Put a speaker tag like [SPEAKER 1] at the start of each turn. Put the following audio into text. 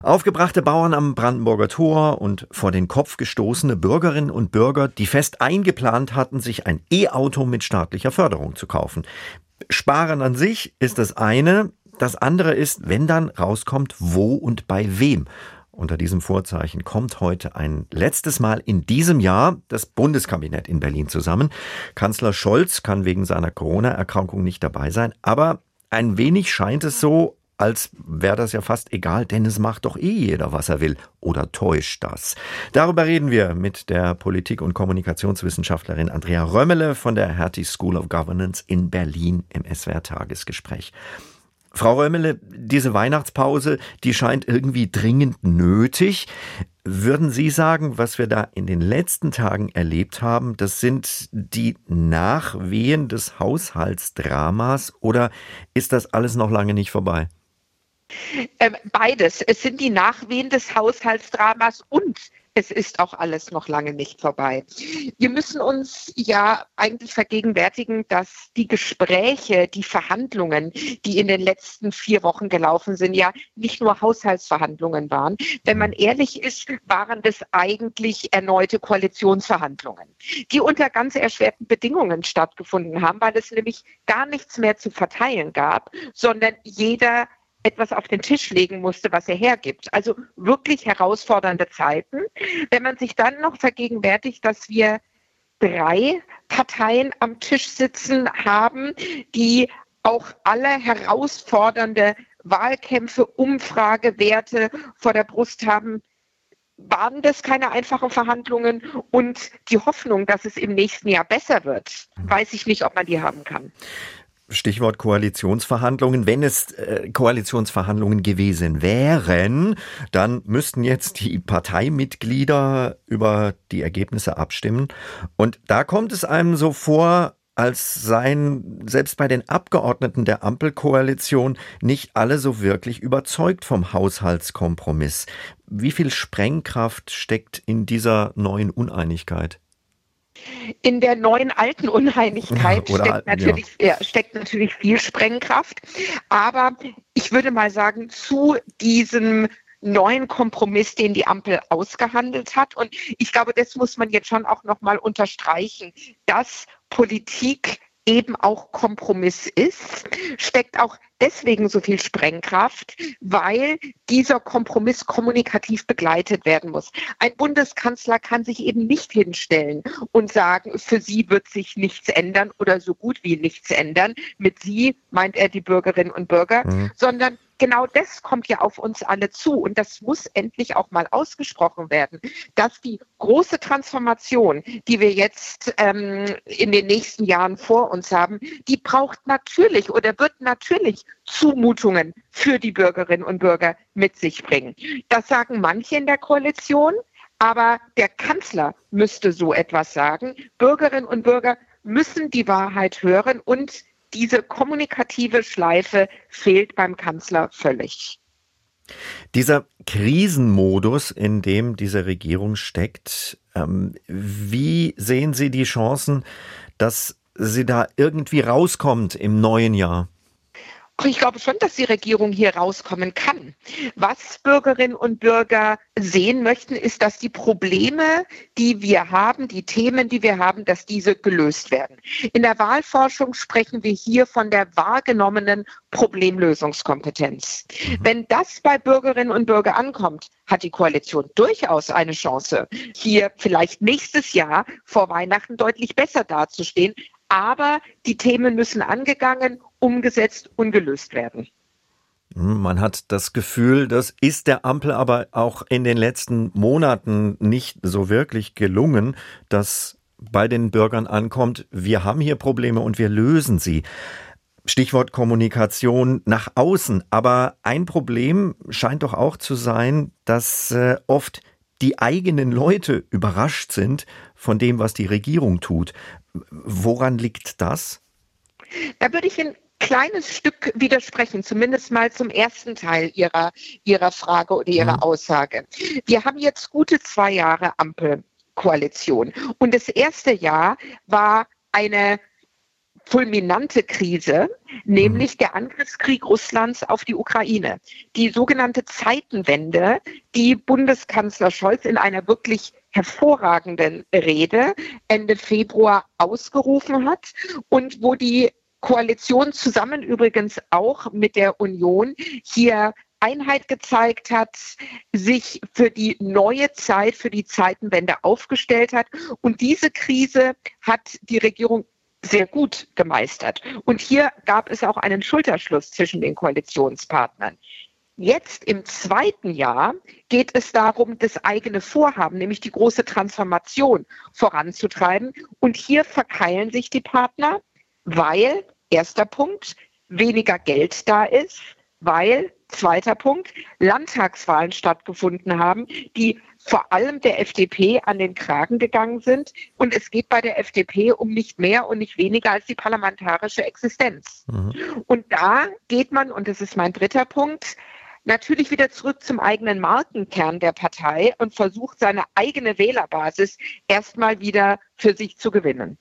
[SPEAKER 1] Aufgebrachte Bauern am Brandenburger Tor und vor den Kopf gestoßene Bürgerinnen und Bürger, die fest eingeplant hatten, sich ein E-Auto mit staatlicher Förderung zu kaufen. Sparen an sich ist das eine, das andere ist, wenn dann rauskommt, wo und bei wem. Unter diesem Vorzeichen kommt heute ein letztes Mal in diesem Jahr das Bundeskabinett in Berlin zusammen. Kanzler Scholz kann wegen seiner Corona-Erkrankung nicht dabei sein, aber ein wenig scheint es so, als wäre das ja fast egal, denn es macht doch eh jeder, was er will. Oder täuscht das? Darüber reden wir mit der Politik- und Kommunikationswissenschaftlerin Andrea Römmele von der Hertie School of Governance in Berlin im SWR-Tagesgespräch. Frau Römmele, diese Weihnachtspause, die scheint irgendwie dringend nötig. Würden Sie sagen, was wir da in den letzten Tagen erlebt haben, das sind die Nachwehen des Haushaltsdramas oder ist das alles noch lange nicht vorbei?
[SPEAKER 2] Ähm, beides. Es sind die Nachwehen des Haushaltsdramas und es ist auch alles noch lange nicht vorbei. Wir müssen uns ja eigentlich vergegenwärtigen, dass die Gespräche, die Verhandlungen, die in den letzten vier Wochen gelaufen sind, ja nicht nur Haushaltsverhandlungen waren. Wenn man ehrlich ist, waren das eigentlich erneute Koalitionsverhandlungen, die unter ganz erschwerten Bedingungen stattgefunden haben, weil es nämlich gar nichts mehr zu verteilen gab, sondern jeder etwas auf den Tisch legen musste, was er hergibt. Also wirklich herausfordernde Zeiten. Wenn man sich dann noch vergegenwärtigt, dass wir drei Parteien am Tisch sitzen haben, die auch alle herausfordernde Wahlkämpfe, Umfragewerte vor der Brust haben, waren das keine einfachen Verhandlungen und die Hoffnung, dass es im nächsten Jahr besser wird, weiß ich nicht, ob man die haben kann.
[SPEAKER 1] Stichwort Koalitionsverhandlungen. Wenn es äh, Koalitionsverhandlungen gewesen wären, dann müssten jetzt die Parteimitglieder über die Ergebnisse abstimmen. Und da kommt es einem so vor, als seien selbst bei den Abgeordneten der Ampelkoalition nicht alle so wirklich überzeugt vom Haushaltskompromiss. Wie viel Sprengkraft steckt in dieser neuen Uneinigkeit?
[SPEAKER 2] In der neuen alten Uneinigkeit ja, steckt, natürlich, ja. Ja, steckt natürlich viel Sprengkraft. Aber ich würde mal sagen, zu diesem neuen Kompromiss, den die Ampel ausgehandelt hat. Und ich glaube, das muss man jetzt schon auch nochmal unterstreichen, dass Politik eben auch Kompromiss ist, steckt auch deswegen so viel Sprengkraft, weil dieser Kompromiss kommunikativ begleitet werden muss. Ein Bundeskanzler kann sich eben nicht hinstellen und sagen, für sie wird sich nichts ändern oder so gut wie nichts ändern. Mit sie meint er die Bürgerinnen und Bürger, mhm. sondern genau das kommt ja auf uns alle zu und das muss endlich auch mal ausgesprochen werden, dass die große Transformation, die wir jetzt ähm, in den nächsten Jahren vor uns haben, die braucht natürlich oder wird natürlich Zumutungen für die Bürgerinnen und Bürger mit sich bringen. Das sagen manche in der Koalition, aber der Kanzler müsste so etwas sagen. Bürgerinnen und Bürger müssen die Wahrheit hören und diese kommunikative Schleife fehlt beim Kanzler völlig.
[SPEAKER 1] Dieser Krisenmodus, in dem diese Regierung steckt, ähm, wie sehen Sie die Chancen, dass sie da irgendwie rauskommt im neuen Jahr?
[SPEAKER 2] Ich glaube schon, dass die Regierung hier rauskommen kann. Was Bürgerinnen und Bürger sehen möchten, ist, dass die Probleme, die wir haben, die Themen, die wir haben, dass diese gelöst werden. In der Wahlforschung sprechen wir hier von der wahrgenommenen Problemlösungskompetenz. Mhm. Wenn das bei Bürgerinnen und Bürgern ankommt, hat die Koalition durchaus eine Chance, hier vielleicht nächstes Jahr vor Weihnachten deutlich besser dazustehen, aber die Themen müssen angegangen, umgesetzt und gelöst werden.
[SPEAKER 1] Hm, man hat das Gefühl, das ist der Ampel aber auch in den letzten Monaten nicht so wirklich gelungen, dass bei den Bürgern ankommt, wir haben hier Probleme und wir lösen sie. Stichwort Kommunikation nach außen. Aber ein Problem scheint doch auch zu sein, dass äh, oft die eigenen Leute überrascht sind von dem, was die Regierung tut. Woran liegt das?
[SPEAKER 2] Da würde ich ein kleines Stück widersprechen, zumindest mal zum ersten Teil Ihrer, Ihrer Frage oder Ihrer mhm. Aussage. Wir haben jetzt gute zwei Jahre Ampelkoalition und das erste Jahr war eine fulminante Krise, nämlich mhm. der Angriffskrieg Russlands auf die Ukraine. Die sogenannte Zeitenwende, die Bundeskanzler Scholz in einer wirklich hervorragenden Rede Ende Februar ausgerufen hat und wo die Koalition zusammen übrigens auch mit der Union hier Einheit gezeigt hat, sich für die neue Zeit, für die Zeitenwende aufgestellt hat. Und diese Krise hat die Regierung sehr gut gemeistert. Und hier gab es auch einen Schulterschluss zwischen den Koalitionspartnern. Jetzt im zweiten Jahr geht es darum, das eigene Vorhaben, nämlich die große Transformation voranzutreiben. Und hier verkeilen sich die Partner, weil, erster Punkt, weniger Geld da ist, weil Zweiter Punkt, Landtagswahlen stattgefunden haben, die vor allem der FDP an den Kragen gegangen sind. Und es geht bei der FDP um nicht mehr und nicht weniger als die parlamentarische Existenz. Mhm. Und da geht man, und das ist mein dritter Punkt, natürlich wieder zurück zum eigenen Markenkern der Partei und versucht seine eigene Wählerbasis erstmal wieder für sich zu gewinnen.